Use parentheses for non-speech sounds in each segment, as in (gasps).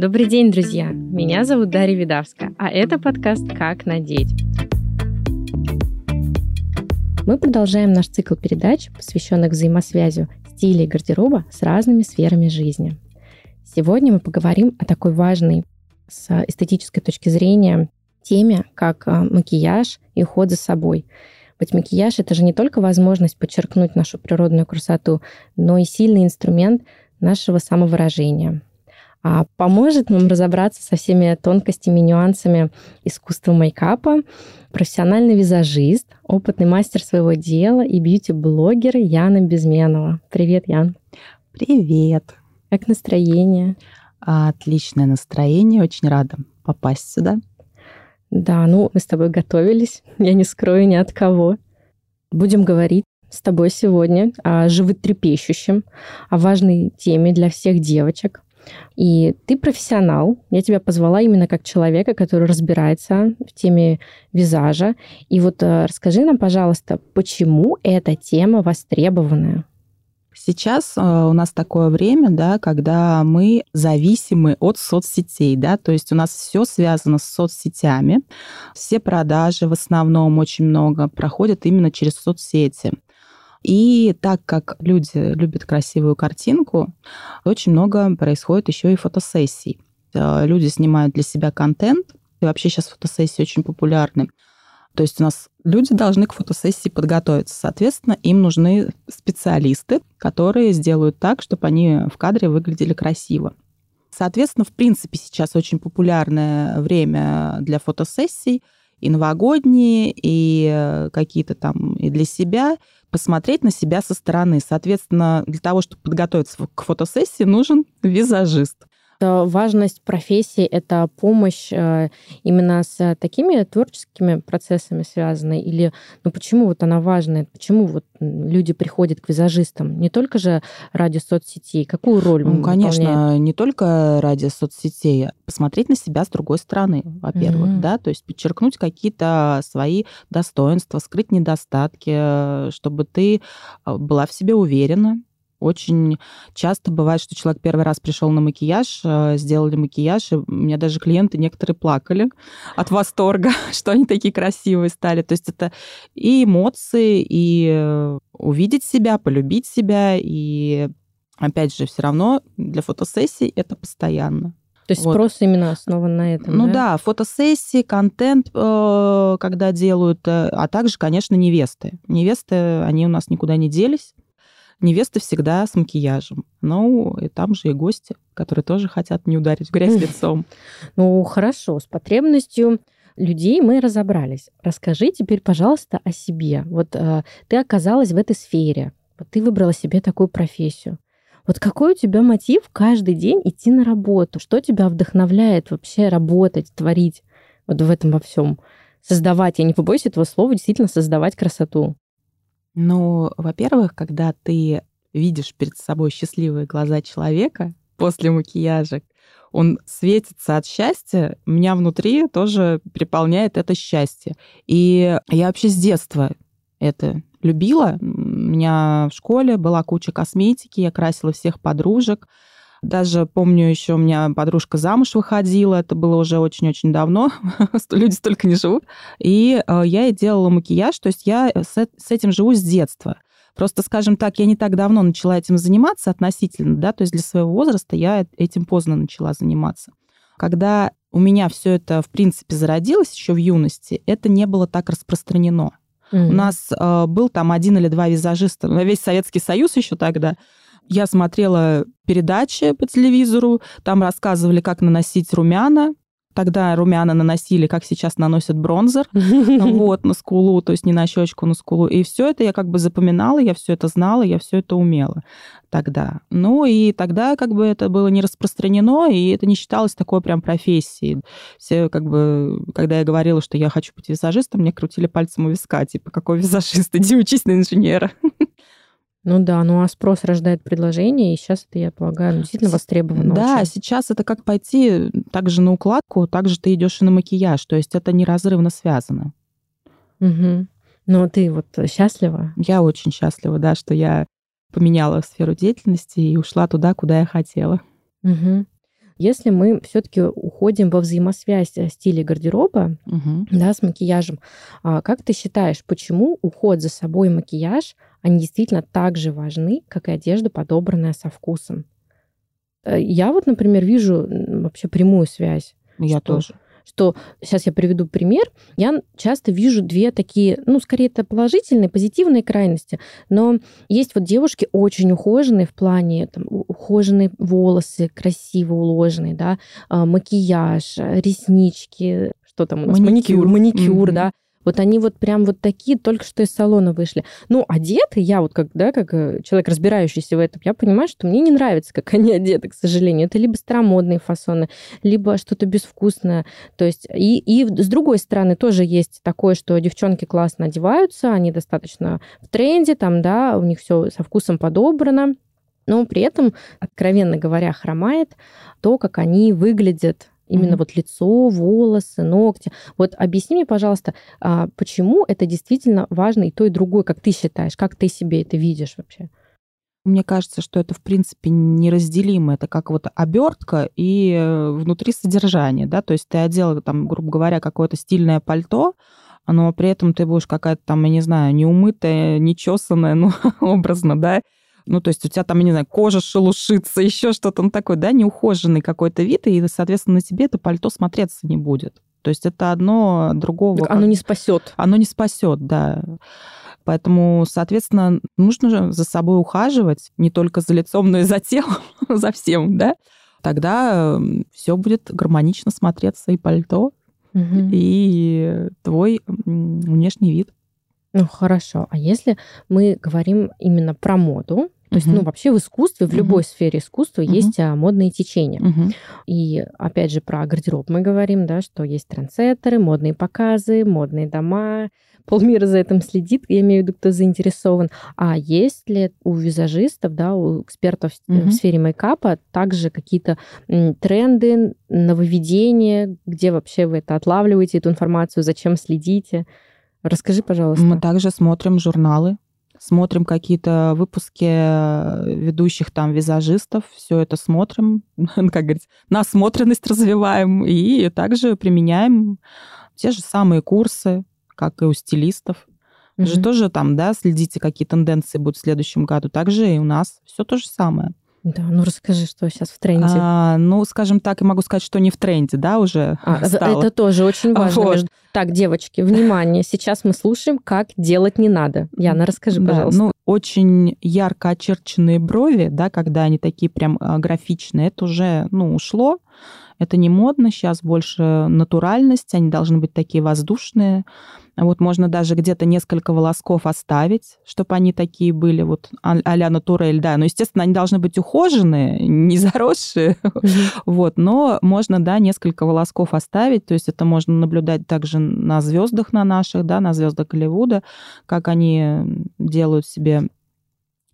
Добрый день, друзья! Меня зовут Дарья Видавска, а это подкаст «Как надеть». Мы продолжаем наш цикл передач, посвященных взаимосвязи стиля и гардероба с разными сферами жизни. Сегодня мы поговорим о такой важной с эстетической точки зрения теме, как а, макияж и уход за собой. Ведь макияж — это же не только возможность подчеркнуть нашу природную красоту, но и сильный инструмент нашего самовыражения — поможет нам разобраться со всеми тонкостями, нюансами искусства мейкапа профессиональный визажист, опытный мастер своего дела и бьюти-блогер Яна Безменова. Привет, Ян. Привет. Как настроение? Отличное настроение, очень рада попасть сюда. Да, ну, мы с тобой готовились, (laughs) я не скрою ни от кого. Будем говорить с тобой сегодня о животрепещущем, о важной теме для всех девочек, и ты профессионал. Я тебя позвала именно как человека, который разбирается в теме визажа. И вот э, расскажи нам, пожалуйста, почему эта тема востребованная? Сейчас э, у нас такое время, да, когда мы зависимы от соцсетей, да, то есть у нас все связано с соцсетями, все продажи в основном очень много проходят именно через соцсети. И так как люди любят красивую картинку, очень много происходит еще и фотосессий. Э, люди снимают для себя контент, и вообще сейчас фотосессии очень популярны. То есть у нас люди должны к фотосессии подготовиться. Соответственно, им нужны специалисты, которые сделают так, чтобы они в кадре выглядели красиво. Соответственно, в принципе, сейчас очень популярное время для фотосессий – и новогодние, и э, какие-то там и для себя, посмотреть на себя со стороны. Соответственно, для того, чтобы подготовиться к фотосессии, нужен визажист. Важность профессии — это помощь э, именно с такими творческими процессами связанной? Или ну, почему вот она важная? Почему вот люди приходят к визажистам? Не только же ради соцсетей. Какую роль Ну, конечно, выполняет? не только ради соцсетей. А посмотреть на себя с другой стороны, во-первых, mm-hmm. да, то есть подчеркнуть какие-то свои достоинства, скрыть недостатки, э, чтобы ты э, была в себе уверена, очень часто бывает, что человек первый раз пришел на макияж, э, сделали макияж, и у меня даже клиенты некоторые плакали от восторга, (laughs) что они такие красивые стали. То есть это и эмоции, и э, увидеть себя, полюбить себя, и опять же, все равно для фотосессий это постоянно. То есть вот. спрос именно основан на этом. Ну да, да фотосессии, контент, э, когда делают, а также, конечно, невесты. Невесты, они у нас никуда не делись невеста всегда с макияжем. Ну, и там же и гости, которые тоже хотят не ударить в грязь лицом. Ну, хорошо, с потребностью людей мы разобрались. Расскажи теперь, пожалуйста, о себе. Вот э, ты оказалась в этой сфере, вот ты выбрала себе такую профессию. Вот какой у тебя мотив каждый день идти на работу? Что тебя вдохновляет вообще работать, творить вот в этом во всем? Создавать, я не побоюсь этого слова, действительно создавать красоту. Ну, во-первых, когда ты видишь перед собой счастливые глаза человека после макияжа, он светится от счастья, меня внутри тоже переполняет это счастье. И я вообще с детства это любила. У меня в школе была куча косметики, я красила всех подружек. Даже помню, еще у меня подружка замуж выходила, это было уже очень-очень давно, (laughs) люди столько не живут. И э, я ей делала макияж, то есть я с, с этим живу с детства. Просто, скажем так, я не так давно начала этим заниматься относительно, да, то есть для своего возраста я этим поздно начала заниматься. Когда у меня все это, в принципе, зародилось еще в юности, это не было так распространено. Mm-hmm. У нас э, был там один или два визажиста, на весь Советский Союз еще тогда. Я смотрела передачи по телевизору, там рассказывали, как наносить румяна. Тогда румяна наносили, как сейчас наносят бронзер, (laughs) вот, на скулу, то есть не на щечку, на скулу. И все это я как бы запоминала, я все это знала, я все это умела тогда. Ну и тогда как бы это было не распространено, и это не считалось такой прям профессией. Все как бы, когда я говорила, что я хочу быть визажистом, мне крутили пальцем у виска, типа, какой визажист, иди учись на инженера. (laughs) Ну да, ну а спрос рождает предложение, и сейчас это, я полагаю, действительно востребовано. Да, очень. сейчас это как пойти также на укладку, также ты идешь и на макияж, то есть это неразрывно связано. Угу. Ну ты вот счастлива? Я очень счастлива, да, что я поменяла сферу деятельности и ушла туда, куда я хотела. Угу. Если мы все-таки уходим во взаимосвязь стиля гардероба, угу. да, с макияжем, а, как ты считаешь, почему уход за собой и макияж, они действительно так же важны, как и одежда, подобранная со вкусом? Э, я вот, например, вижу вообще прямую связь. Я что, тоже что сейчас я приведу пример. Я часто вижу две такие, ну, скорее это положительные, позитивные крайности, но есть вот девушки очень ухоженные в плане там, ухоженные волосы, красиво уложенные, да, а, макияж, реснички, что там у нас, маникюр, маникюр, маникюр mm-hmm. да, вот они вот прям вот такие только что из салона вышли. Ну, одеты, я вот как, да, как э, человек, разбирающийся в этом, я понимаю, что мне не нравится, как (laughs) они одеты, к сожалению. Это либо старомодные фасоны, либо что-то безвкусное. То есть и, и с другой стороны тоже есть такое, что девчонки классно одеваются, они достаточно в тренде, там, да, у них все со вкусом подобрано, но при этом, откровенно говоря, хромает то, как они выглядят Именно mm-hmm. вот лицо, волосы, ногти. Вот объясни мне, пожалуйста, а, почему это действительно важно и то, и другое, как ты считаешь, как ты себе это видишь вообще? Мне кажется, что это, в принципе, неразделимо. Это как вот обертка и э, внутри содержание, да, то есть ты одела, там, грубо говоря, какое-то стильное пальто, но при этом ты будешь какая-то там, я не знаю, неумытая, нечесанная, (laughs) ну, образно, да, ну, то есть у тебя там, я не знаю, кожа шелушится, (laughs) еще что-то, ну, такой, да, неухоженный какой-то вид, и, соответственно, на тебе это пальто смотреться не будет. То есть это одно другого... Так оно не спасет. Оно не спасет, да. Поэтому, соответственно, нужно же за собой ухаживать, не только за лицом, но и за телом, (laughs) за всем, да. Тогда все будет гармонично смотреться и пальто, угу. и твой внешний вид. Ну хорошо. А если мы говорим именно про моду, то есть, ну, вообще в искусстве, в любой сфере искусства есть а, модные течения. И опять же про гардероб мы говорим, да, что есть трендсеттеры, модные показы, модные дома. Полмира за этим следит, я имею в виду, кто заинтересован. А есть ли у визажистов, да, у экспертов uh в сфере мейкапа также какие-то тренды, нововведения, где вообще вы это отлавливаете, эту информацию, зачем следите? Расскажи, пожалуйста. Мы также смотрим журналы, смотрим какие-то выпуски э, ведущих там визажистов, все это смотрим, (laughs) как говорится, насмотренность развиваем и также применяем те же самые курсы, как и у стилистов. Вы mm-hmm. же тоже там, да, следите, какие тенденции будут в следующем году. Также и у нас все то же самое. Да, ну расскажи, что сейчас в тренде. А, ну, скажем так, я могу сказать, что не в тренде, да, уже а, стало. Это тоже очень важно. Вот. Так, девочки, внимание, сейчас мы слушаем, как делать не надо. Яна, расскажи, да, пожалуйста. Ну, очень ярко очерченные брови, да, когда они такие прям а, графичные, это уже, ну, ушло. Это не модно, сейчас больше натуральность, они должны быть такие воздушные. Вот можно даже где-то несколько волосков оставить, чтобы они такие были, вот а-ля натурель, да. Но, естественно, они должны быть ухоженные, не заросшие, вот. Но можно, да, несколько волосков оставить, то есть это можно наблюдать также на звездах на наших, да, на звездах Голливуда, как они делают себе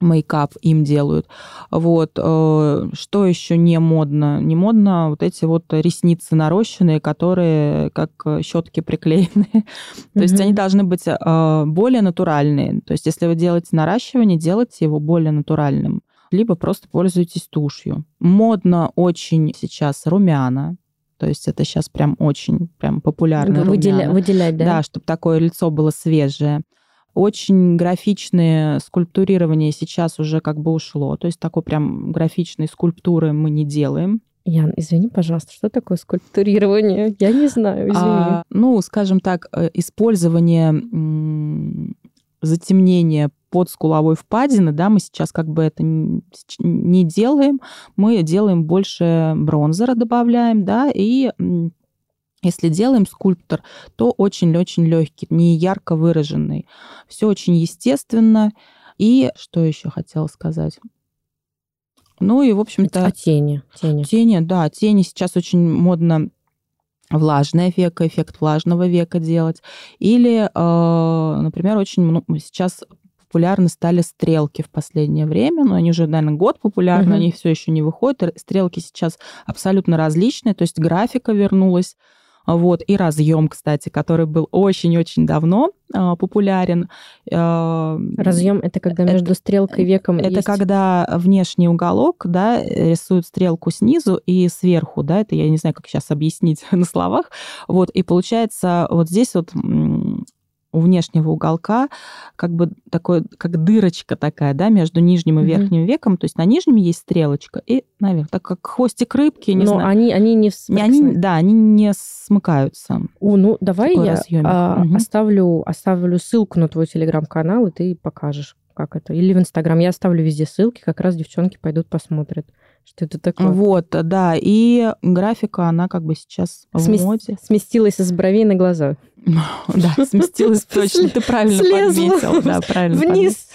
мейкап им делают. Вот. Э, что еще не модно? Не модно вот эти вот ресницы нарощенные, которые как щетки приклеены. (laughs) То есть они должны быть э, более натуральные. То есть если вы делаете наращивание, делайте его более натуральным. Либо просто пользуйтесь тушью. Модно очень сейчас румяна. То есть это сейчас прям очень прям популярно. Выделя, выделять, да? Да, чтобы такое лицо было свежее. Очень графичное скульптурирование сейчас уже как бы ушло. То есть такой прям графичной скульптуры мы не делаем. Ян, извини, пожалуйста, что такое скульптурирование? Я не знаю, извини. А, ну, скажем так, э, использование затемнения под скуловой впадины, да, мы сейчас как бы это не делаем, мы делаем больше бронзера добавляем, да, и если делаем скульптор, то очень-очень легкий, не ярко выраженный. Все очень естественно. И что еще хотела сказать? Ну и, в общем-то... А тени? Тени, тени да. Тени сейчас очень модно влажное веко, эффект влажного века делать. Или, э, например, очень сейчас популярны стали стрелки в последнее время, но они уже, наверное, год популярны, угу. они все еще не выходят. Стрелки сейчас абсолютно различные, то есть графика вернулась Вот, и разъем, кстати, который был очень-очень давно э, популярен. Э, разъем это когда между это, стрелкой и веком. Это есть... когда внешний уголок, да, рисует стрелку снизу и сверху, да, это я не знаю, как сейчас объяснить (laughs) на словах. Вот, и получается вот здесь вот у внешнего уголка как бы такой, как дырочка такая, да, между нижним и верхним mm-hmm. веком. То есть на нижнем есть стрелочка и наверх, так как хвостик рыбки, не Но знаю. они, они не, они, Да, они не смыкаются. О, ну давай я а, угу. оставлю, оставлю ссылку на твой телеграм-канал, и ты покажешь, как это. Или в Инстаграм. Я оставлю везде ссылки, как раз девчонки пойдут посмотрят. Что это такое? Вот, да. И графика, она как бы сейчас Смес... в моде. Сместилась из бровей на глаза. (laughs) Да, сместилась (laughs) точно. Ты правильно подметил. Да, правильно Вниз.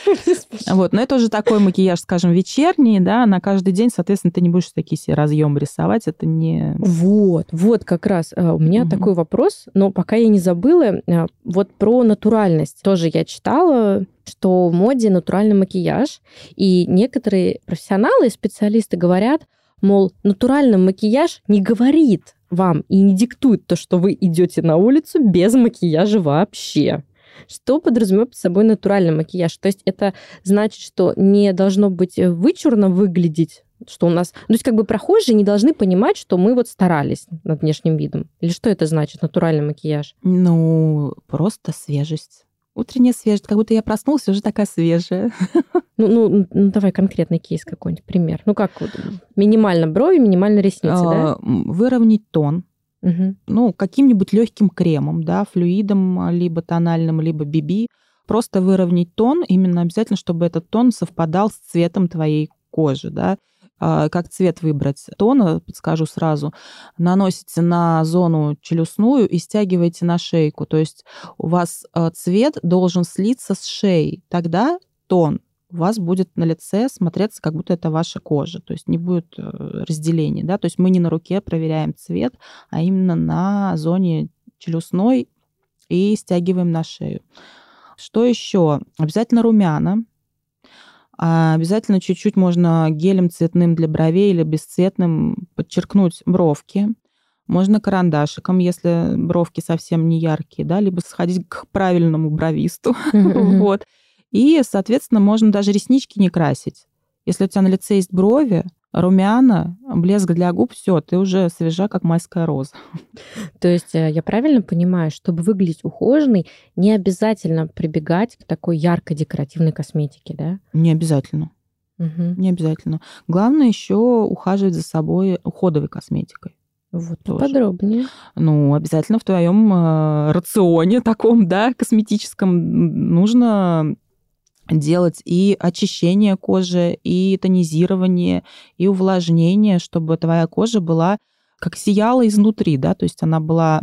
Вот, но это уже такой макияж, скажем, вечерний, да, на каждый день, соответственно, ты не будешь такие себе разъемы рисовать, это не... Вот, вот как раз. А, у меня такой вопрос, но пока я не забыла, а, вот про натуральность. Тоже я читала, что в моде натуральный макияж, и некоторые профессионалы и специалисты говорят, мол, натуральный макияж не говорит вам и не диктует то, что вы идете на улицу без макияжа вообще. Что подразумевает под собой натуральный макияж? То есть это значит, что не должно быть вычурно выглядеть, что у нас... То есть как бы прохожие не должны понимать, что мы вот старались над внешним видом. Или что это значит, натуральный макияж? Ну, просто свежесть. Утренняя свежесть, как будто я проснулась, уже такая свежая. (laughs) Ну, ну, ну давай конкретный кейс какой-нибудь, пример. Ну как вот, минимально брови, минимально ресницы, а, да? Выровнять тон. Угу. Ну, каким-нибудь легким кремом, да, флюидом, либо тональным, либо BB. Просто выровнять тон, именно обязательно, чтобы этот тон совпадал с цветом твоей кожи, да. А, как цвет выбрать тона, подскажу сразу, наносите на зону челюстную и стягиваете на шейку. То есть у вас а, цвет должен слиться с шеей. Тогда тон у вас будет на лице смотреться, как будто это ваша кожа. То есть не будет э, разделения. Да? То есть мы не на руке проверяем цвет, а именно на зоне челюстной и стягиваем на шею. Что еще? Обязательно румяна. А обязательно чуть-чуть можно гелем цветным для бровей или бесцветным подчеркнуть бровки. Можно карандашиком, если бровки совсем не яркие, да, либо сходить к правильному бровисту. (laughs) вот. И, соответственно, можно даже реснички не красить. Если у тебя на лице есть брови, румяна, блеск для губ, все, ты уже свежа, как майская роза. То есть э, я правильно понимаю, чтобы выглядеть ухоженной, не обязательно прибегать к такой яркой декоративной косметике, да? Не обязательно. Угу. Не обязательно. Главное еще ухаживать за собой уходовой косметикой. Вот тоже. подробнее. Ну, обязательно в твоем э, рационе таком, да, косметическом нужно делать и очищение кожи, и тонизирование, и увлажнение, чтобы твоя кожа была как сияла изнутри, да, то есть она была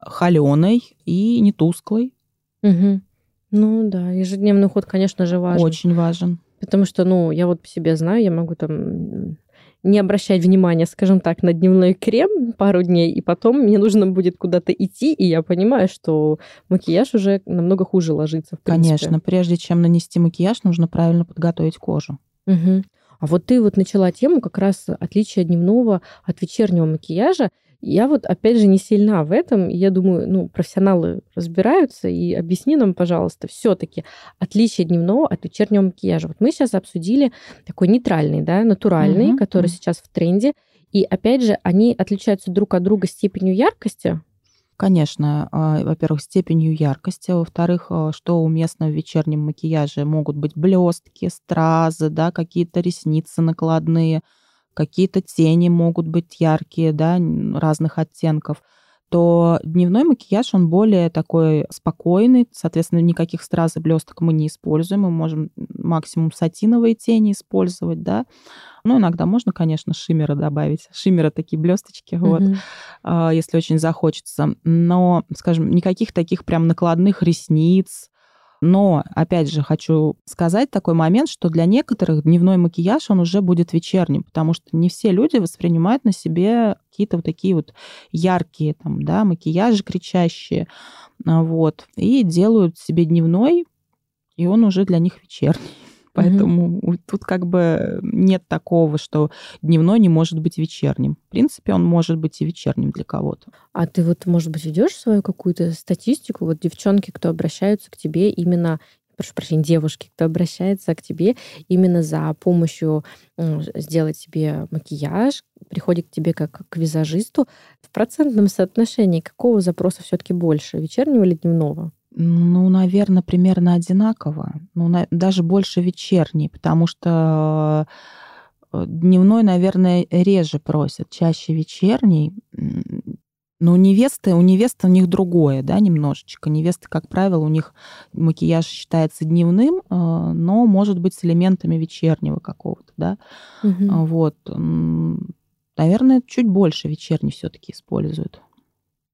холеной и не тусклой. Угу. Ну да, ежедневный уход, конечно же, важен. Очень важен. Потому что, ну, я вот по себе знаю, я могу там не обращать внимания, скажем так, на дневной крем пару дней, и потом мне нужно будет куда-то идти, и я понимаю, что макияж уже намного хуже ложится. Конечно, прежде чем нанести макияж, нужно правильно подготовить кожу. Угу. А вот ты вот начала тему как раз отличия дневного от вечернего макияжа. Я вот, опять же, не сильна в этом. Я думаю, ну, профессионалы разбираются. И объясни нам, пожалуйста, все-таки отличие дневного от вечернего макияжа. Вот мы сейчас обсудили такой нейтральный, да, натуральный, угу, который угу. сейчас в тренде. И, опять же, они отличаются друг от друга степенью яркости. Конечно, а, во-первых, степенью яркости, во-вторых, а, что уместно в вечернем макияже могут быть блестки, стразы, да, какие-то ресницы накладные, какие-то тени могут быть яркие, да, разных оттенков то дневной макияж, он более такой спокойный, соответственно, никаких страз и блесток мы не используем, мы можем максимум сатиновые тени использовать, да, ну, иногда можно, конечно, шиммера добавить, шиммера такие блесточки, mm-hmm. вот, а, если очень захочется, но, скажем, никаких таких прям накладных ресниц, но, опять же, хочу сказать такой момент, что для некоторых дневной макияж, он уже будет вечерним, потому что не все люди воспринимают на себе какие-то вот такие вот яркие там, да, макияжи кричащие, а, вот, и делают себе дневной, и он уже для них вечерний. Поэтому угу. тут как бы нет такого, что дневной не может быть вечерним. В принципе, он может быть и вечерним для кого-то. А ты вот, может быть, ведешь свою какую-то статистику? Вот девчонки, кто обращаются к тебе именно прошу прощения, девушки, кто обращается к тебе именно за помощью сделать себе макияж, приходит к тебе как к визажисту, в процентном соотношении какого запроса все-таки больше, вечернего или дневного? Ну, наверное, примерно одинаково. Ну, на, даже больше вечерний, потому что э, дневной, наверное, реже просят, чаще вечерний. Но у невесты, у невесты у них другое, да, немножечко. Невесты, как правило, у них макияж считается дневным, э, но может быть с элементами вечернего какого-то, да. Угу. Вот. Наверное, чуть больше вечерний все-таки используют.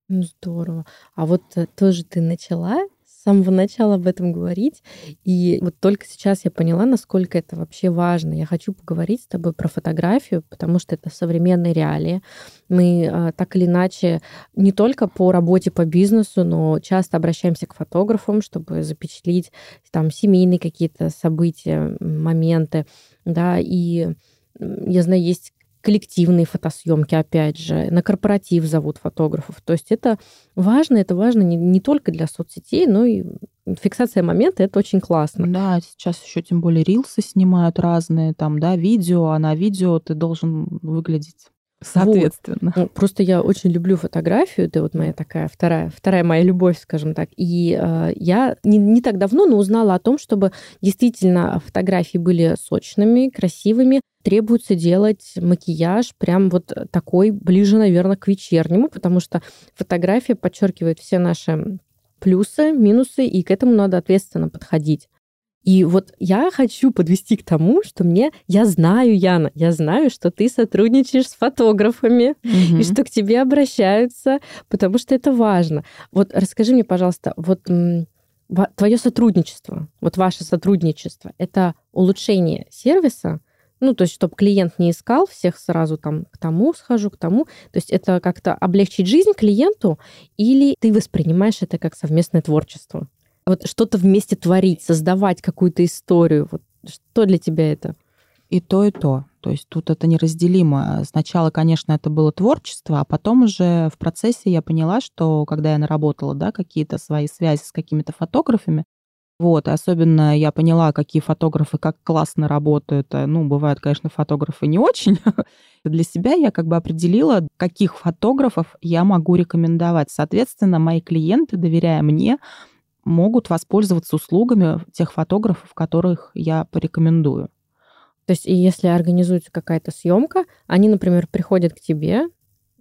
Ну, здорово. А вот э, тоже ты начала с самого начала об этом говорить. И вот только сейчас я поняла, насколько это вообще важно. Я хочу поговорить с тобой про фотографию, потому что это современные реалии. Мы а, так или иначе не только по работе, по бизнесу, но часто обращаемся к фотографам, чтобы запечатлить там семейные какие-то события, моменты, да, и я знаю, есть коллективные фотосъемки, опять же, на корпоратив зовут фотографов. То есть это важно, это важно не, не только для соцсетей, но и фиксация момента это очень классно. Да, сейчас еще тем более рилсы снимают разные, там, да, видео, а на видео ты должен выглядеть Соответственно. Вот. Просто я очень люблю фотографию. Это вот моя такая вторая, вторая моя любовь, скажем так. И э, я не, не так давно, но узнала о том, чтобы действительно фотографии были сочными, красивыми. Требуется делать макияж прям вот такой, ближе, наверное, к вечернему, потому что фотография подчеркивает все наши плюсы, минусы, и к этому надо ответственно подходить. И вот я хочу подвести к тому, что мне, я знаю, Яна, я знаю, что ты сотрудничаешь с фотографами, угу. и что к тебе обращаются, потому что это важно. Вот расскажи мне, пожалуйста, вот твое сотрудничество, вот ваше сотрудничество, это улучшение сервиса, ну, то есть, чтобы клиент не искал всех сразу там к тому схожу, к тому. То есть это как-то облегчить жизнь клиенту, или ты воспринимаешь это как совместное творчество? Вот что-то вместе творить, создавать какую-то историю. Вот что для тебя это? И то, и то. То есть тут это неразделимо. Сначала, конечно, это было творчество, а потом уже в процессе я поняла, что когда я наработала да, какие-то свои связи с какими-то фотографами, вот, особенно я поняла, какие фотографы как классно работают. Ну, бывают, конечно, фотографы не очень. (laughs) Для себя я как бы определила, каких фотографов я могу рекомендовать. Соответственно, мои клиенты, доверяя мне, могут воспользоваться услугами тех фотографов, которых я порекомендую. То есть, если организуется какая-то съемка, они, например, приходят к тебе,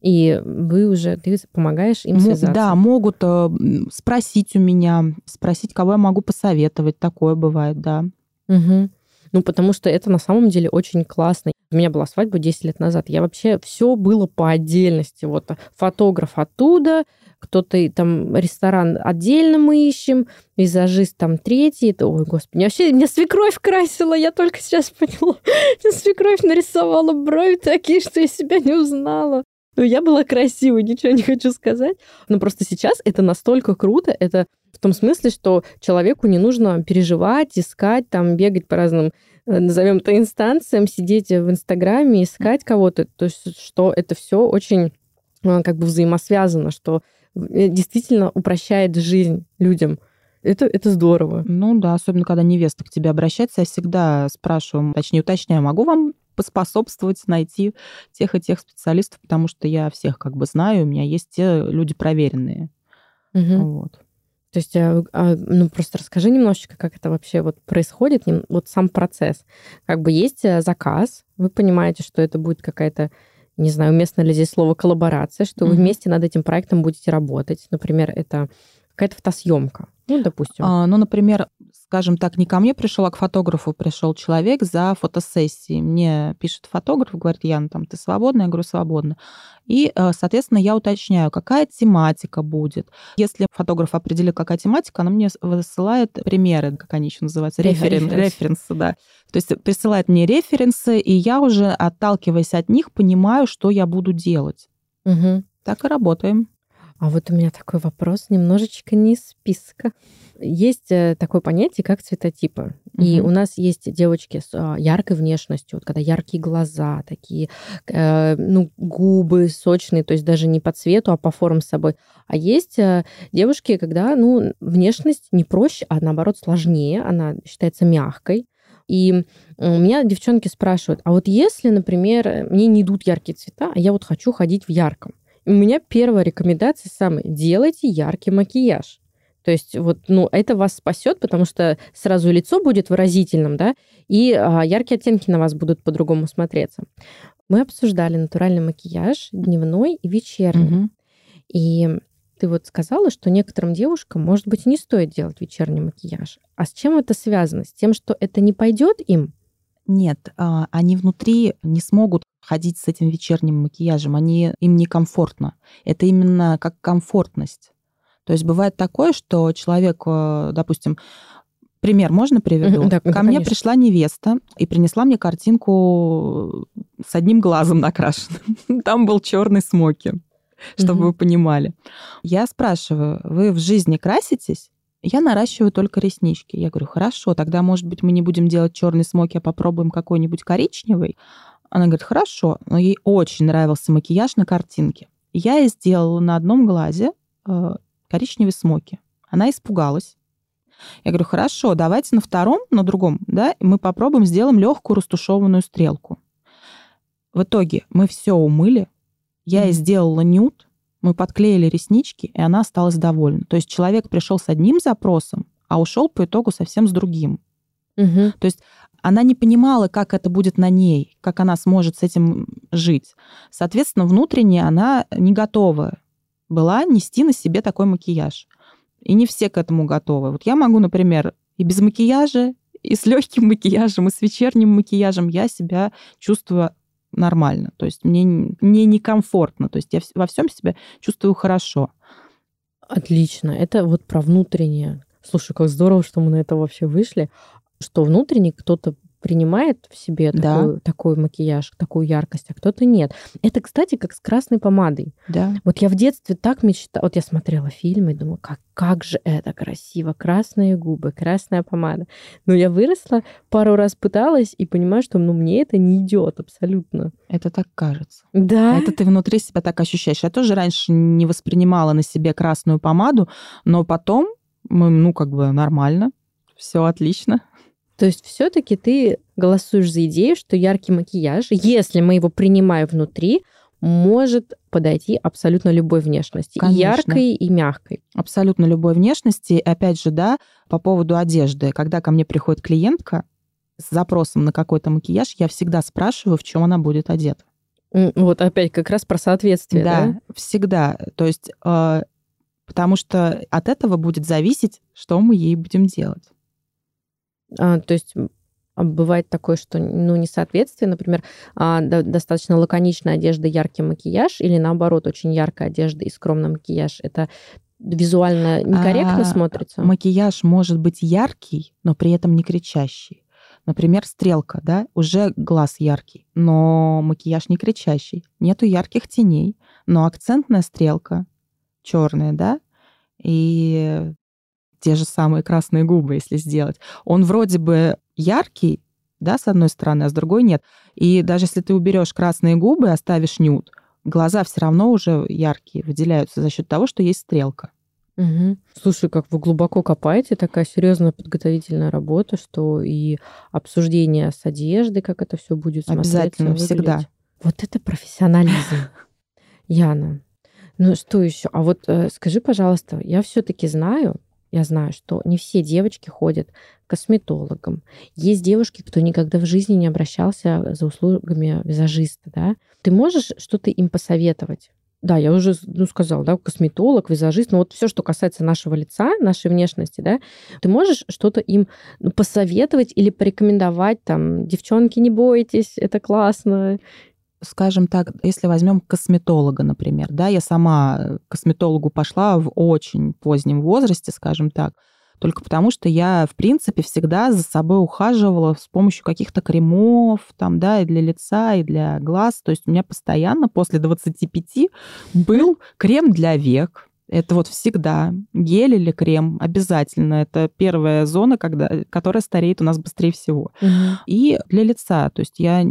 и вы уже, ты помогаешь им связаться. Да, могут э, спросить у меня, спросить, кого я могу посоветовать. Такое бывает, да. Угу. Ну, потому что это на самом деле очень классно. У меня была свадьба 10 лет назад. Я вообще все было по отдельности. Вот фотограф оттуда, кто-то там ресторан отдельно мы ищем, визажист там третий. Это, ой, господи, меня вообще меня свекровь красила, я только сейчас (laughs) поняла. Мне свекровь нарисовала брови такие, что я себя не узнала. Ну, я была красивой, ничего не хочу сказать. Но просто сейчас это настолько круто, это в том смысле, что человеку не нужно переживать, искать, там, бегать по разным э, назовем это инстанциям, сидеть в Инстаграме, искать кого-то. То есть, что это все очень э, как бы взаимосвязано, что Э, действительно упрощает жизнь людям. Это, это здорово. Ну да, особенно когда невеста к тебе обращается, я всегда спрашиваю, точнее уточняю, могу вам поспособствовать найти тех и тех специалистов, потому что я всех как бы знаю, у меня есть те люди проверенные. Угу. Вот. То есть, а, а, ну просто расскажи немножечко, как это вообще вот происходит, вот сам процесс. Как бы есть э, заказ, вы понимаете, что это будет какая-то не знаю, уместно ли здесь слово коллаборация, что mm-hmm. вы вместе над этим проектом будете работать. Например, это какая-то фотосъемка. Ну, допустим. А, ну, например, скажем так, не ко мне пришел, а к фотографу пришел человек за фотосессией. Мне пишет фотограф, говорит, Яна, там, ты свободна? Я говорю, свободна. И, э, соответственно, я уточняю, какая тематика будет. Если фотограф определил, какая тематика, она мне высылает примеры, как они еще называются, референ, референсы, да. То есть присылает мне референсы, и я уже, отталкиваясь от них, понимаю, что я буду делать. Угу. Так и работаем. А вот у меня такой вопрос, немножечко не из списка. Есть э, такое понятие, как цветотипы. Угу. И у нас есть девочки с а, яркой внешностью, вот когда яркие глаза, такие, э, ну, губы сочные, то есть даже не по цвету, а по формам с собой. А есть э, девушки, когда, ну, внешность не проще, а наоборот сложнее, она считается мягкой. И у меня девчонки спрашивают, а вот если, например, мне не идут яркие цвета, а я вот хочу ходить в ярком, у меня первая рекомендация самая. Делайте яркий макияж. То есть вот, ну, это вас спасет, потому что сразу лицо будет выразительным, да, и а, яркие оттенки на вас будут по-другому смотреться. Мы обсуждали натуральный макияж дневной и вечерний. Угу. И ты вот сказала, что некоторым девушкам, может быть, не стоит делать вечерний макияж. А с чем это связано? С тем, что это не пойдет им? Нет, а, они внутри не смогут ходить с этим вечерним макияжем, они, им некомфортно. Это именно как комфортность. То есть бывает такое, что человек, э, допустим, пример можно приведу? Да, Ко мне пришла невеста и принесла мне картинку с одним глазом накрашенным. (laughs) Там был черный смоки, чтобы вы понимали. Я спрашиваю, вы в жизни краситесь? Я наращиваю только реснички. Я говорю, хорошо, тогда, может быть, мы не будем делать черный смоки, а попробуем какой-нибудь коричневый. Она говорит, хорошо, но ей очень нравился макияж на картинке. Я ей сделала на одном глазе э, коричневые смоки. Она испугалась. Я говорю, хорошо, давайте на втором, на другом, да, мы попробуем, сделаем легкую растушеванную стрелку. В итоге мы все умыли, я ей сделала нюд, мы подклеили реснички, и она осталась довольна. То есть человек пришел с одним запросом, а ушел по итогу совсем с другим. Угу. То есть она не понимала, как это будет на ней, как она сможет с этим жить. Соответственно, внутренне она не готова была нести на себе такой макияж. И не все к этому готовы. Вот я могу, например, и без макияжа, и с легким макияжем, и с вечерним макияжем я себя чувствую нормально. То есть мне, мне некомфортно. То есть я во всем себя чувствую хорошо. Отлично. Это вот про внутреннее. Слушай, как здорово, что мы на это вообще вышли что внутренне кто-то принимает в себе да. такой, такой макияж, такую яркость, а кто-то нет. Это, кстати, как с красной помадой. Да. Вот я в детстве так мечтала, вот я смотрела фильмы и думала, как, как же это красиво, красные губы, красная помада. Но я выросла, пару раз пыталась и понимаю, что ну, мне это не идет абсолютно. Это так кажется. Да. Это ты внутри себя так ощущаешь. Я тоже раньше не воспринимала на себе красную помаду, но потом, ну, как бы нормально, все отлично. То есть все-таки ты голосуешь за идею, что яркий макияж, если мы его принимаем внутри, может подойти абсолютно любой внешности. Конечно. И яркой, и мягкой. Абсолютно любой внешности. Опять же, да, по поводу одежды. Когда ко мне приходит клиентка с запросом на какой-то макияж, я всегда спрашиваю, в чем она будет одета. Вот опять как раз про соответствие. Да, да? всегда. То есть, э, потому что от этого будет зависеть, что мы ей будем делать. А, то есть а, бывает такое, что ну, несоответствие, например, а, достаточно лаконичная одежда, яркий макияж, или наоборот, очень яркая одежда и скромный макияж. Это визуально некорректно а, смотрится? Макияж может быть яркий, но при этом не кричащий. Например, стрелка, да, уже глаз яркий, но макияж не кричащий. Нету ярких теней, но акцентная стрелка черная, да, и те же самые красные губы, если сделать. Он вроде бы яркий, да, с одной стороны, а с другой нет. И даже если ты уберешь красные губы, оставишь нюд, глаза все равно уже яркие, выделяются за счет того, что есть стрелка. Угу. Слушай, как вы глубоко копаете, такая серьезная подготовительная работа, что и обсуждение с одеждой, как это все будет смотреться, Обязательно, выглядеть. всегда. Вот это профессионализм. (laughs) Яна, ну что еще? А вот э, скажи, пожалуйста, я все-таки знаю, я знаю, что не все девочки ходят к косметологам. Есть девушки, кто никогда в жизни не обращался за услугами визажиста, да? Ты можешь что-то им посоветовать? Да, я уже ну, сказала, да, косметолог, визажист, но вот все, что касается нашего лица, нашей внешности, да, ты можешь что-то им ну, посоветовать или порекомендовать, там, девчонки, не бойтесь, это классно, скажем так, если возьмем косметолога, например, да, я сама к косметологу пошла в очень позднем возрасте, скажем так, только потому что я, в принципе, всегда за собой ухаживала с помощью каких-то кремов, там, да, и для лица, и для глаз. То есть у меня постоянно после 25 был крем для век, Это вот всегда гель или крем обязательно. Это первая зона, когда, которая стареет у нас быстрее всего. Угу. И для лица. То есть я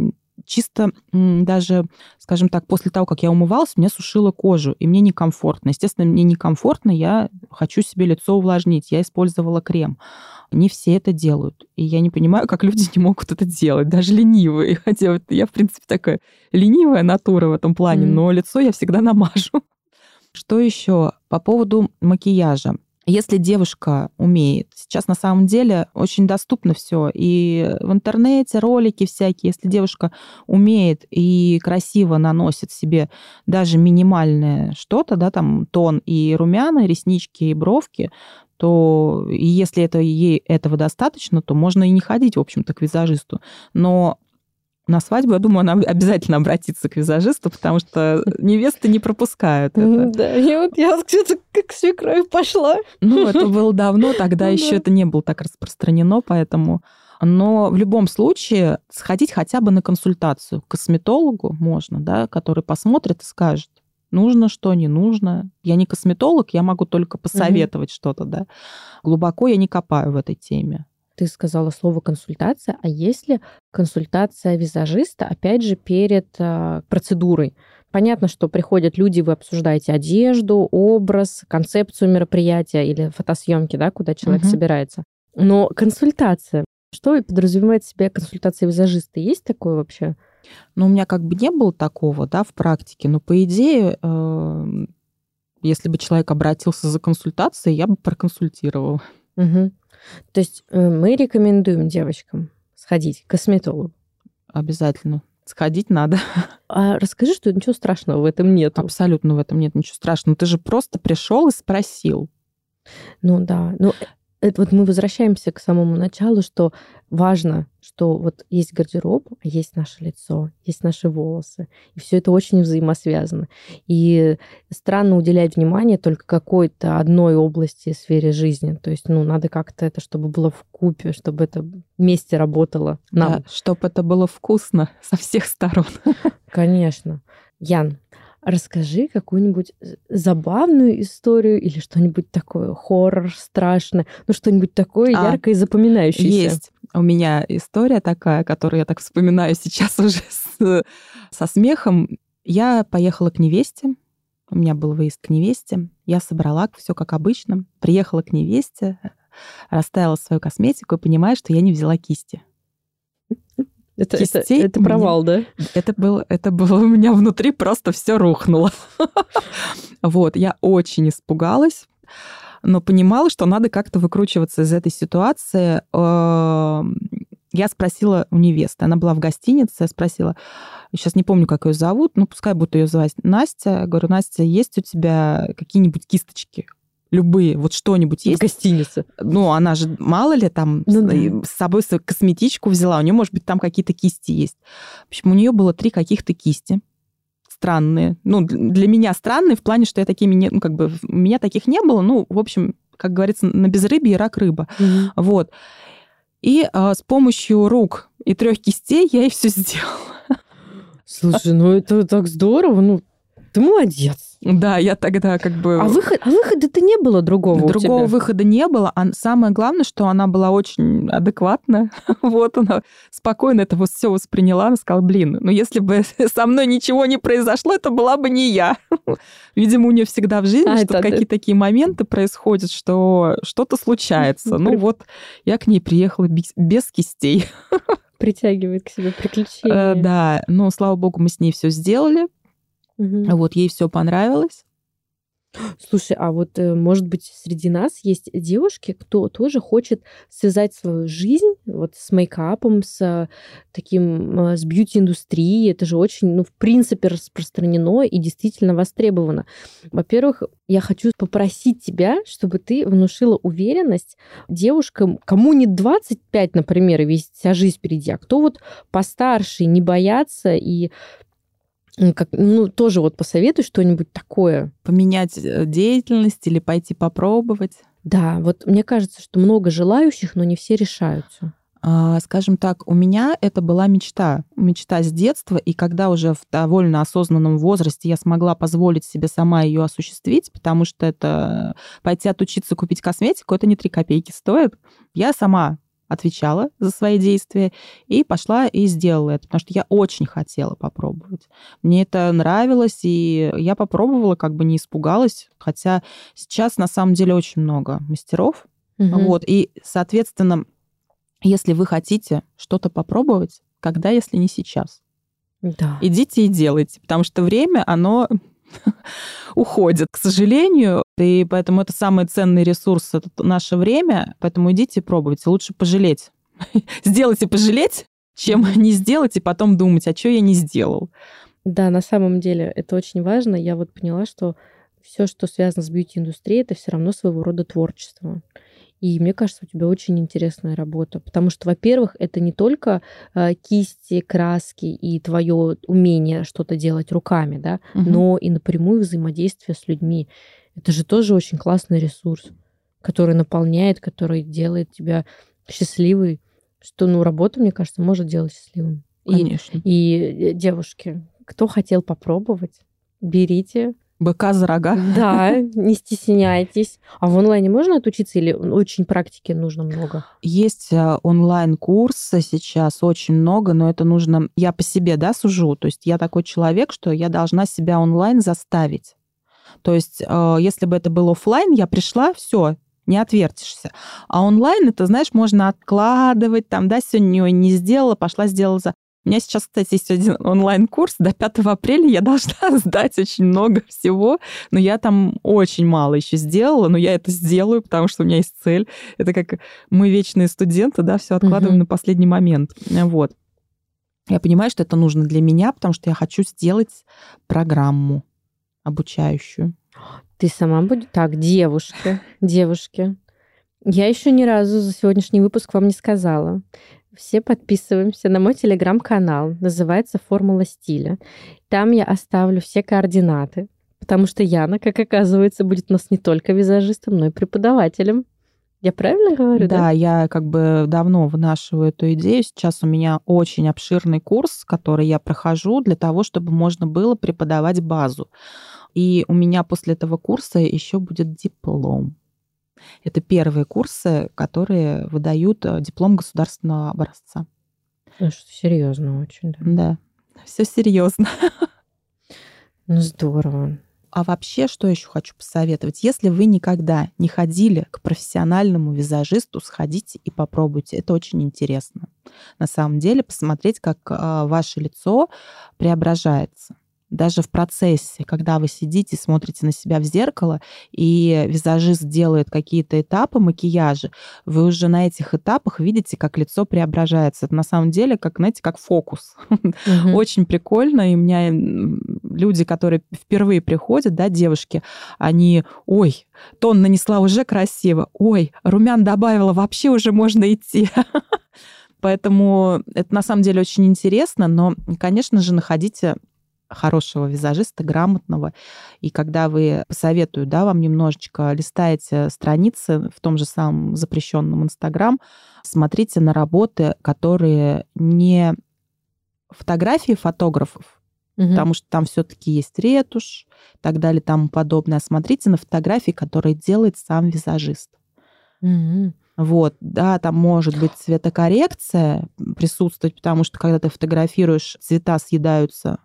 чисто даже, скажем так, после того, как я умывалась, мне сушила кожу, и мне некомфортно. Естественно, мне некомфортно, я хочу себе лицо увлажнить, я использовала крем. Не все это делают. И я не понимаю, как люди не могут это делать, даже ленивые. (laughs) Хотя вот я, в принципе, такая ленивая натура в этом плане, mm. но лицо я всегда намажу. Что еще по поводу макияжа? Если девушка умеет, сейчас на самом деле очень доступно все, и в интернете ролики всякие, если девушка умеет и красиво наносит себе даже минимальное что-то, да, там тон и румяна, реснички и бровки, то и если это ей этого достаточно, то можно и не ходить, в общем-то, к визажисту. Но на свадьбу, я думаю, она обязательно обратится к визажисту, потому что невесты не пропускают это. Да, я вот, я где-то как свекровь пошла. Ну, это было давно, тогда еще это не было так распространено, поэтому... Но в любом случае сходить хотя бы на консультацию к косметологу можно, да, который посмотрит и скажет, нужно что, не нужно. Я не косметолог, я могу только посоветовать угу. что-то, да. Глубоко я не копаю в этой теме ты сказала слово консультация, а если консультация визажиста, опять же, перед э, процедурой? Понятно, что приходят люди, вы обсуждаете одежду, образ, концепцию мероприятия или фотосъемки, да, куда человек угу. собирается. Но консультация, что подразумевает себе консультация визажиста? Есть такое вообще? Ну, у меня как бы не было такого, да, в практике, но по идее, э, если бы человек обратился за консультацией, я бы проконсультировала. Угу. То есть э, мы рекомендуем девочкам сходить к косметологу. Обязательно. Сходить надо. (laughs) А расскажи, что ничего страшного в этом нет. Абсолютно в этом нет ничего страшного. Ты же просто пришел и спросил. Ну да. Ну, это вот мы возвращаемся к самому началу, что важно, что вот есть гардероб, а есть наше лицо, есть наши волосы. И все это очень взаимосвязано. И странно уделять внимание только какой-то одной области сфере жизни. То есть, ну, надо как-то это, чтобы было в купе, чтобы это вместе работало. Нам. Да, чтобы это было вкусно (laughs) со всех сторон. Конечно. Ян, Расскажи какую-нибудь забавную историю или что-нибудь такое, хоррор страшное, ну что-нибудь такое а, яркое и запоминающееся. Есть. У меня история такая, которую я так вспоминаю сейчас (laughs) уже с, со смехом. Я поехала к невесте, у меня был выезд к невесте, я собрала все как обычно, приехала к невесте, расставила свою косметику и понимаю, что я не взяла кисти. Это, это, это провал, меня, да? Это было, это было у меня внутри просто все рухнуло. (laughs) Вот, я очень испугалась, но понимала, что надо как-то выкручиваться из этой ситуации. Эм, я спросила у невесты, она была в гостинице, я спросила, сейчас не помню, как ее зовут, ну, пускай буду ее звать Настя. Я говорю, Настя, есть у тебя какие-нибудь кисточки? Любые, вот что-нибудь есть. В гостинице. Ну, она же, мало ли, там ну, с, да. с собой свою косметичку взяла, у нее, может быть, там какие-то кисти есть. В общем, у нее было три каких-то кисти странные. Ну, для меня странные в плане, что я такими не... Ну, как бы у меня таких не было. Ну, в общем, как говорится, на безрыбье рак рыба. Mm-hmm. Вот. И а, с помощью рук и трех кистей я и все сделала. Слушай, ну это так здорово. Ну, ты молодец. Да, я тогда как бы... А, выход, а выхода-то не было другого Другого выхода не было. А самое главное, что она была очень адекватная. (laughs) вот она спокойно это все восприняла. Она сказала, блин, ну если бы (laughs) со мной ничего не произошло, это была бы не я. (laughs) Видимо, у нее всегда в жизни а, что какие-то такие моменты происходят, что что-то случается. ну вот я к ней приехала без, без кистей. Притягивает к себе приключения. Э, да, но, слава богу, мы с ней все сделали. Угу. Вот ей все понравилось. Слушай, а вот, э, может быть, среди нас есть девушки, кто тоже хочет связать свою жизнь вот с мейкапом, с таким, э, с бьюти-индустрией. Это же очень, ну, в принципе, распространено и действительно востребовано. Во-первых, я хочу попросить тебя, чтобы ты внушила уверенность девушкам, кому не 25, например, и весь вся жизнь впереди, а кто вот постарше, не бояться и как, ну, тоже вот посоветуй что-нибудь такое. Поменять э, деятельность или пойти попробовать? Да, вот мне кажется, что много желающих, но не все решаются. А, скажем так, у меня это была мечта, мечта с детства, и когда уже в довольно осознанном возрасте я смогла позволить себе сама ее осуществить, потому что это пойти отучиться купить косметику, это не три копейки стоит, я сама отвечала за свои действия и пошла и сделала это, потому что я очень хотела попробовать. Мне это нравилось, и я попробовала, как бы не испугалась, хотя сейчас на самом деле очень много мастеров, угу. вот, и, соответственно, если вы хотите что-то попробовать, когда, если не сейчас? Да. Идите и делайте, потому что время, оно (laughs) уходит, к сожалению. И поэтому это самый ценный ресурс, это наше время. Поэтому идите и пробуйте. Лучше пожалеть. (laughs) Сделайте пожалеть, чем не сделать и потом думать, а что я не сделал. Да, на самом деле это очень важно. Я вот поняла, что все, что связано с бьюти-индустрией, это все равно своего рода творчество. И мне кажется, у тебя очень интересная работа, потому что, во-первых, это не только э, кисти, краски и твое умение что-то делать руками, да, угу. но и напрямую взаимодействие с людьми. Это же тоже очень классный ресурс, который наполняет, который делает тебя счастливой, что, ну, работа, мне кажется, может делать счастливым. Конечно. И, и э, девушки, кто хотел попробовать, берите, Быка за рога. Да, (laughs) не стесняйтесь. А в онлайне можно отучиться или очень практики нужно много? Есть э, онлайн-курсы сейчас очень много, но это нужно... Я по себе, да, сужу. То есть я такой человек, что я должна себя онлайн заставить. То есть э, если бы это был офлайн, я пришла, все, не отвертишься. А онлайн, это, знаешь, можно откладывать, там, да, сегодня не сделала, пошла, сделала. У меня сейчас, кстати, есть один онлайн-курс. До 5 апреля я (laughs) должна сдать очень много всего, но я там очень мало еще сделала, но я это сделаю, потому что у меня есть цель. Это как мы вечные студенты, да, все откладываем угу. на последний момент. Вот. Я понимаю, что это нужно для меня, потому что я хочу сделать программу обучающую. Ты сама будешь? Так, девушки, девушки. Я еще ни разу за сегодняшний выпуск вам не сказала. Все подписываемся на мой телеграм-канал. Называется «Формула стиля». Там я оставлю все координаты, потому что Яна, как оказывается, будет у нас не только визажистом, но и преподавателем. Я правильно говорю? Да, да, я как бы давно вынашиваю эту идею. Сейчас у меня очень обширный курс, который я прохожу для того, чтобы можно было преподавать базу. И у меня после этого курса еще будет диплом. Это первые курсы, которые выдают э, диплом государственного образца. Ну, что серьезно очень, да. Да, все серьезно. Ну, здорово. А вообще, что еще хочу посоветовать? Если вы никогда не ходили к профессиональному визажисту, сходите и попробуйте. Это очень интересно. На самом деле, посмотреть, как а, ваше лицо преображается даже в процессе, когда вы сидите, смотрите на себя в зеркало, и визажист делает какие-то этапы макияжа, вы уже на этих этапах видите, как лицо преображается. Это на самом деле, как, знаете, как фокус. Угу. Очень прикольно. И у меня люди, которые впервые приходят, да, девушки, они, ой, тон нанесла уже красиво, ой, румян добавила, вообще уже можно идти. (laughs) Поэтому это на самом деле очень интересно, но, конечно же, находите хорошего визажиста, грамотного. И когда вы посоветую, да, вам немножечко листаете страницы в том же самом запрещенном Инстаграм, смотрите на работы, которые не фотографии фотографов, угу. потому что там все-таки есть ретушь и так далее, тому подобное. А смотрите на фотографии, которые делает сам визажист. Угу. Вот, да, там может быть цветокоррекция присутствовать, потому что когда ты фотографируешь, цвета съедаются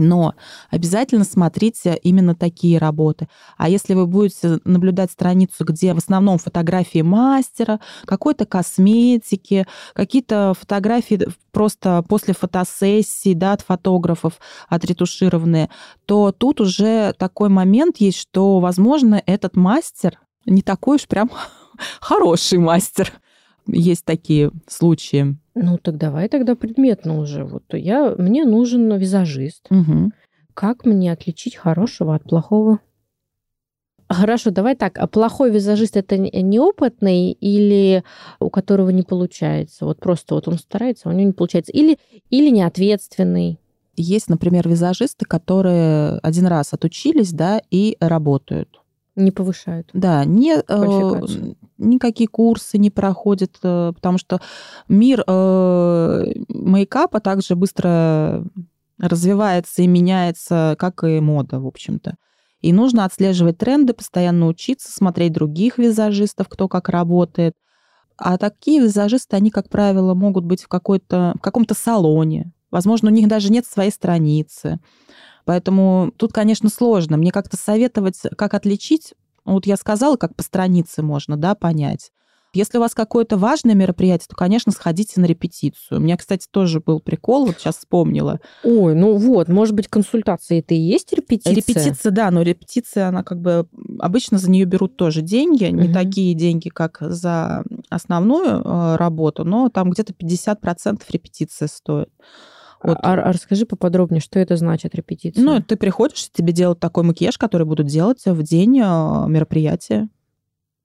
но обязательно смотрите именно такие работы. А если вы будете наблюдать страницу, где в основном фотографии мастера, какой-то косметики, какие-то фотографии просто после фотосессии да, от фотографов, отретушированные, то тут уже такой момент есть, что, возможно, этот мастер не такой уж прям (laughs) хороший мастер. Есть такие случаи. Ну, так давай тогда предметно уже. Вот я, мне нужен визажист. Угу. Как мне отличить хорошего от плохого? Хорошо, давай так. А плохой визажист это неопытный или у которого не получается? Вот просто вот он старается, а у него не получается. Или, или неответственный? Есть, например, визажисты, которые один раз отучились, да, и работают. Не повышают. Да, не, э, никакие курсы не проходят, э, потому что мир э, мейкапа также быстро развивается и меняется, как и мода, в общем-то. И нужно отслеживать тренды, постоянно учиться, смотреть других визажистов, кто как работает. А такие визажисты, они, как правило, могут быть в, какой-то, в каком-то салоне. Возможно, у них даже нет своей страницы. Поэтому тут, конечно, сложно. Мне как-то советовать, как отличить, вот я сказала, как по странице можно, да, понять. Если у вас какое-то важное мероприятие, то, конечно, сходите на репетицию. У меня, кстати, тоже был прикол, вот сейчас вспомнила. Ой, ну вот, может быть, консультации это и есть репетиция? Репетиция, да, но репетиция, она как бы... Обычно за нее берут тоже деньги, не угу. такие деньги, как за основную э, работу, но там где-то 50% репетиция стоит. Вот. А, а расскажи поподробнее, что это значит репетиция? Ну, ты приходишь, тебе делают такой макияж, который будут делать в день э, мероприятия.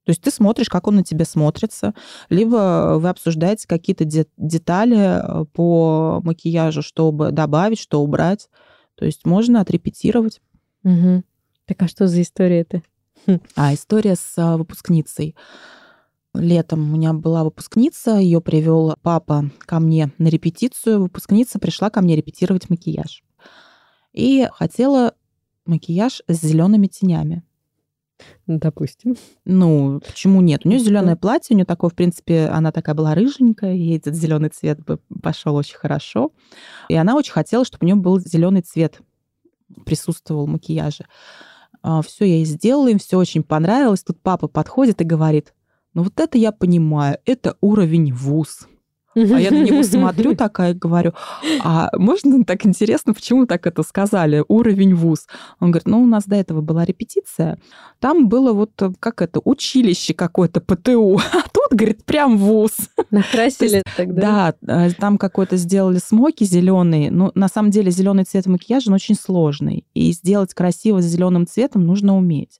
То есть ты смотришь, как он на тебе смотрится, либо вы обсуждаете какие-то де- детали э, по макияжу, чтобы добавить, что убрать. То есть можно отрепетировать. Угу. Так а что за история это? А история с э, выпускницей. Летом у меня была выпускница, ее привел папа ко мне на репетицию. Выпускница пришла ко мне репетировать макияж. И хотела макияж с зелеными тенями. Допустим. Ну, почему нет? У нее зеленое платье, у нее такое, в принципе, она такая была рыженькая, ей этот зеленый цвет бы пошел очень хорошо. И она очень хотела, чтобы у нее был зеленый цвет присутствовал в макияже. А, все я ей сделала, им все очень понравилось. Тут папа подходит и говорит, ну вот это я понимаю, это уровень вуз. А я на него смотрю (laughs) такая и говорю, а можно так интересно, почему так это сказали, уровень вуз? Он говорит, ну у нас до этого была репетиция, там было вот как это, училище какое-то, ПТУ, (laughs) а тут, говорит, прям вуз. Накрасили есть, тогда? Да, там какой-то сделали смоки зеленый, ну на самом деле зеленый цвет макияжа, он очень сложный, и сделать красиво с зеленым цветом нужно уметь.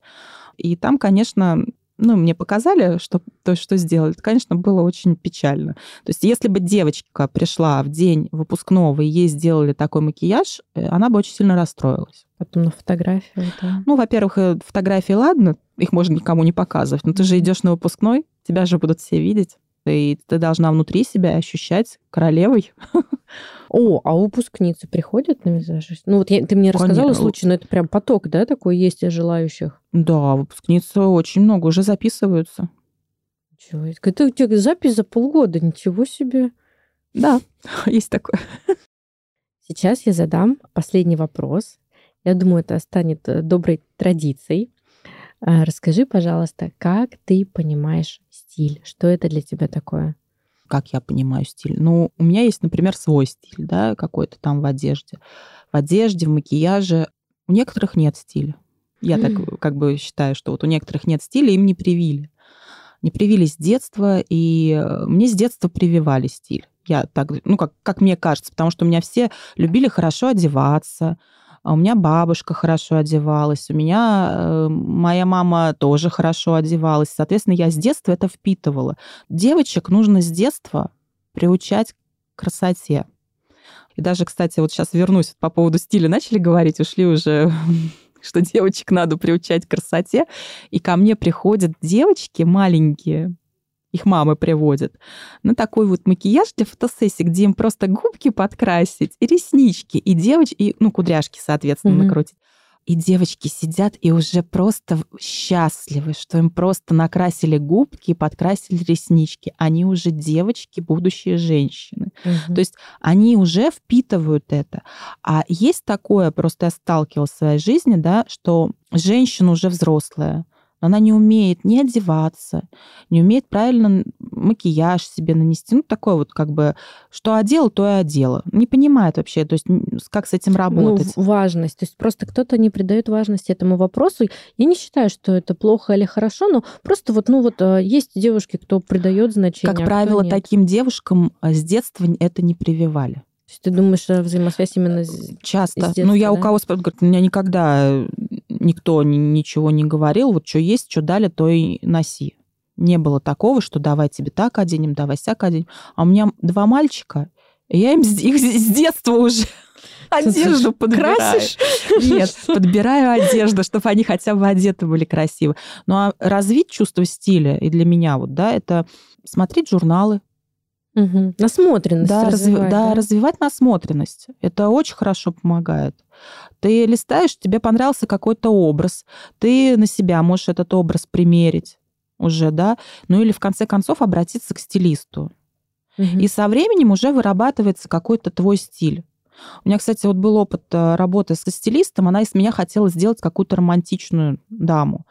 И там, конечно, ну, мне показали, что, то, что сделали, это, конечно, было очень печально. То есть если бы девочка пришла в день выпускного и ей сделали такой макияж, э, она бы очень сильно расстроилась. Потом на фотографию, да. Ну, во-первых, э, фотографии, ладно, их можно никому не показывать, но ты же идешь на выпускной, тебя же будут все видеть и ты должна внутри себя ощущать королевой. (laughs) О, а выпускницы приходят на визажист? Ну вот я, ты мне рассказала Конечно. случай, но это прям поток, да, такой есть из желающих? Да, выпускницы очень много уже записываются. Чего? Это у тебя запись за полгода, ничего себе. Да, (laughs) есть такое. Сейчас я задам последний вопрос. Я думаю, это станет э, доброй традицией. А, расскажи, пожалуйста, как ты понимаешь стиль? Что это для тебя такое? Как я понимаю стиль? Ну, у меня есть, например, свой стиль, да, какой-то там в одежде. В одежде, в макияже. У некоторых нет стиля. Я так как бы считаю, что вот у некоторых нет стиля, им не привили. Не привили с детства, и э, мне с детства прививали стиль. Я так, ну, как, как мне кажется, потому что у меня все любили хорошо одеваться, а у меня бабушка хорошо одевалась, у меня э, моя мама тоже хорошо одевалась. Соответственно, я с детства это впитывала. Девочек нужно с детства приучать к красоте. И даже, кстати, вот сейчас вернусь по поводу стиля. Начали говорить, ушли уже (laughs) что девочек надо приучать к красоте. И ко мне приходят девочки маленькие, их мамы приводят, на такой вот макияж для фотосессии, где им просто губки подкрасить, и реснички, и девочки, и, ну, кудряшки, соответственно, mm-hmm. накрутить. И девочки сидят и уже просто счастливы, что им просто накрасили губки и подкрасили реснички. Они уже девочки, будущие женщины. Угу. То есть они уже впитывают это. А есть такое, просто я сталкивалась в своей жизни, да, что женщина уже взрослая, она не умеет не одеваться, не умеет правильно макияж себе нанести. Ну, такое вот как бы, что одела, то и одела. Не понимает вообще, то есть как с этим ну, работать. Ну, важность. То есть просто кто-то не придает важности этому вопросу. Я не считаю, что это плохо или хорошо, но просто вот, ну вот э, есть девушки, кто придает значение. Как а правило, таким девушкам э, с детства это не прививали. То есть ты думаешь, взаимосвязь именно Часто. С детства, ну, я да? у кого спрашиваю, говорит, у меня никогда никто ничего не говорил, вот что есть, что дали, то и носи. Не было такого, что давай тебе так оденем, давай сяк оденем. А у меня два мальчика, Я им их с детства уже (laughs) одежду подбираю. Красишь? Нет, подбираю одежду, чтобы они хотя бы одеты были красиво. Ну а развить чувство стиля, и для меня вот, да, это смотреть журналы, Угу. Насмотренность да, развивать. Да, да, развивать насмотренность. Это очень хорошо помогает. Ты листаешь, тебе понравился какой-то образ, ты на себя можешь этот образ примерить уже, да, ну или в конце концов обратиться к стилисту. Угу. И со временем уже вырабатывается какой-то твой стиль. У меня, кстати, вот был опыт э, работы со стилистом, она из меня хотела сделать какую-то романтичную даму.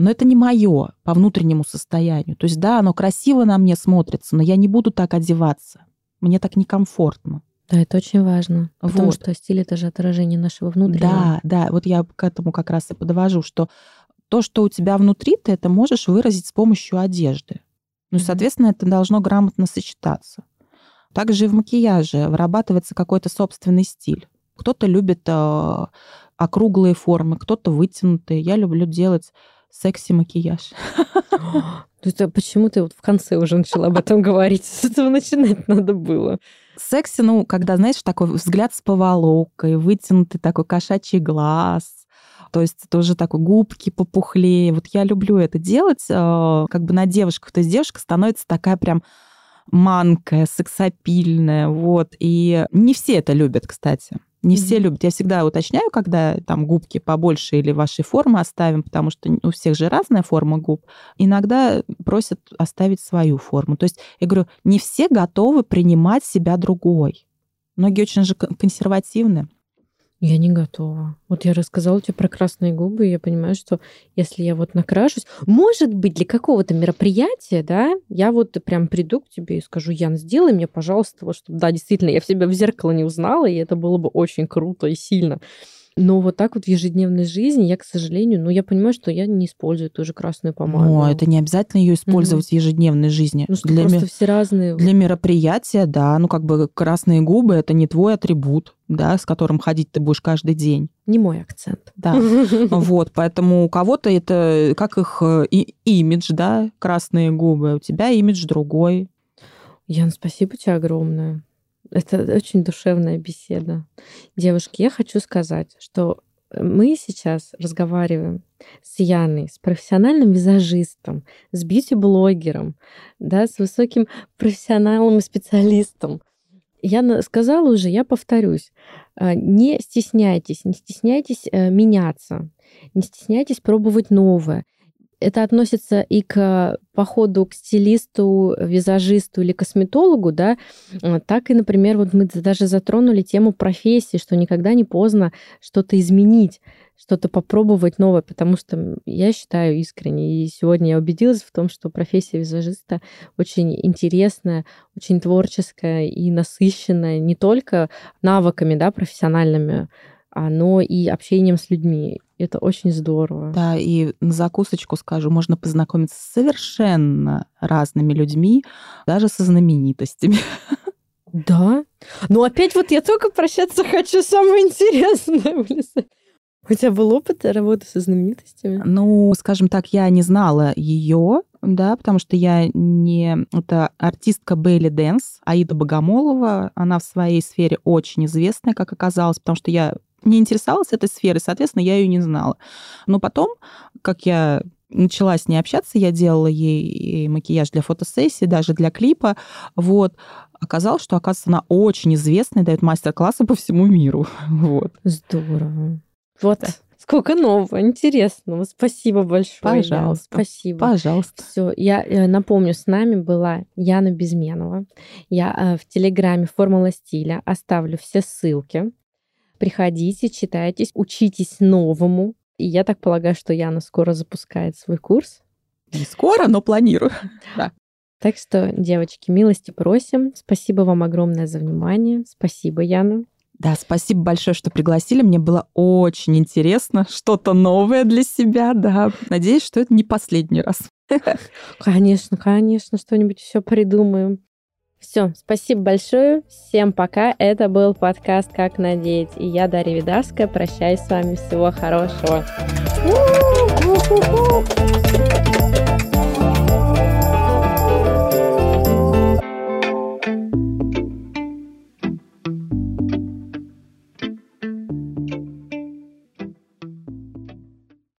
Но это не мое по внутреннему состоянию. То есть, да, оно красиво на мне смотрится, но я не буду так одеваться. Мне так некомфортно. Да, это очень важно. Потому вот. что стиль это же отражение нашего внутреннего. Да, да. Вот я к этому как раз и подвожу, что то, что у тебя внутри, ты это можешь выразить с помощью одежды. Ну, mm-hmm. соответственно, это должно грамотно сочетаться. Также и в макияже вырабатывается какой-то собственный стиль. Кто-то любит э, округлые формы, кто-то вытянутые. Я люблю делать секси-макияж. (gasps) Это почему ты вот в конце уже начала об этом говорить? С этого начинать надо было. Секси, ну, когда, знаешь, такой взгляд с поволокой, вытянутый такой кошачий глаз, то есть тоже такой губки попухлее. Вот я люблю это делать, э, как бы на девушках. То есть девушка становится такая прям манкая, сексапильная, вот. И не все это любят, кстати. Не mm-hmm. все любят. Я всегда уточняю, когда там губки побольше или вашей формы оставим, потому что у всех же разная форма губ. Иногда просят оставить свою форму. То есть я говорю, не все готовы принимать себя другой. Многие очень же консервативны. Я не готова. Вот я рассказала тебе про красные губы, и я понимаю, что если я вот накрашусь, может быть, для какого-то мероприятия, да, я вот прям приду к тебе и скажу, Ян, сделай мне, пожалуйста, вот чтобы, да, действительно, я в себя в зеркало не узнала, и это было бы очень круто и сильно. Но вот так вот в ежедневной жизни я, к сожалению, ну, я понимаю, что я не использую ту же красную помаду. Ну, это не обязательно ее использовать mm-hmm. в ежедневной жизни. Ну, что для просто ми... все разные. Для мероприятия, да, ну, как бы красные губы — это не твой атрибут, да, с которым ходить ты будешь каждый день. Не мой акцент. Да. (laughs) Вот, поэтому у кого-то это как их э, и, имидж, да, красные губы, у тебя имидж другой. Ян, спасибо тебе огромное. Это очень душевная беседа. Девушки, я хочу сказать, что мы сейчас разговариваем с Яной, с профессиональным визажистом, с бьюти-блогером, да, с высоким профессионалом и специалистом. Я сказала уже, я повторюсь, а, не стесняйтесь, не стесняйтесь э, меняться, не стесняйтесь пробовать новое это относится и к походу к стилисту, визажисту или косметологу, да, а, так и, например, вот мы даже затронули тему профессии, что никогда не поздно что-то изменить, что-то попробовать новое, потому что я считаю искренне, и сегодня я убедилась в том, что профессия визажиста очень интересная, очень творческая и насыщенная не только навыками, да, профессиональными, но и общением с людьми. Это очень здорово. Да, и на закусочку скажу, можно познакомиться с совершенно разными людьми, даже со знаменитостями. Да. Ну, опять вот я только прощаться хочу, самое интересное. (laughs) У тебя был опыт работы со знаменитостями? Ну, скажем так, я не знала ее, да, потому что я не... Это артистка Бейли Дэнс, Аида Богомолова. Она в своей сфере очень известная, как оказалось, потому что я не интересовалась этой сферой, соответственно, я ее не знала. Но потом, как я начала с ней общаться, я делала ей макияж для фотосессии, даже для клипа, вот, оказалось, что, оказывается, она очень известная, дает мастер-классы по всему миру, (laughs) вот. Здорово. Вот. Да. Сколько нового, интересного. Спасибо большое. Пожалуйста. Яна. Спасибо. Пожалуйста. Все, я э, напомню, с нами была Яна Безменова. Я э, в Телеграме «Формула стиля» оставлю все ссылки. Приходите, читайтесь, учитесь новому. И я так полагаю, что Яна скоро запускает свой курс. Не скоро, но планирую. (laughs) Да. Так что, девочки, милости просим. Спасибо вам огромное за внимание. Спасибо, Яна. Да, спасибо большое, что пригласили. Мне было очень интересно, что-то новое для себя, да. Надеюсь, что это не последний раз. (laughs) Конечно, конечно, что-нибудь еще придумаем. Все, спасибо большое. Всем пока. Это был подкаст «Как надеть». И я, Дарья Видарская, прощаюсь с вами. Всего хорошего.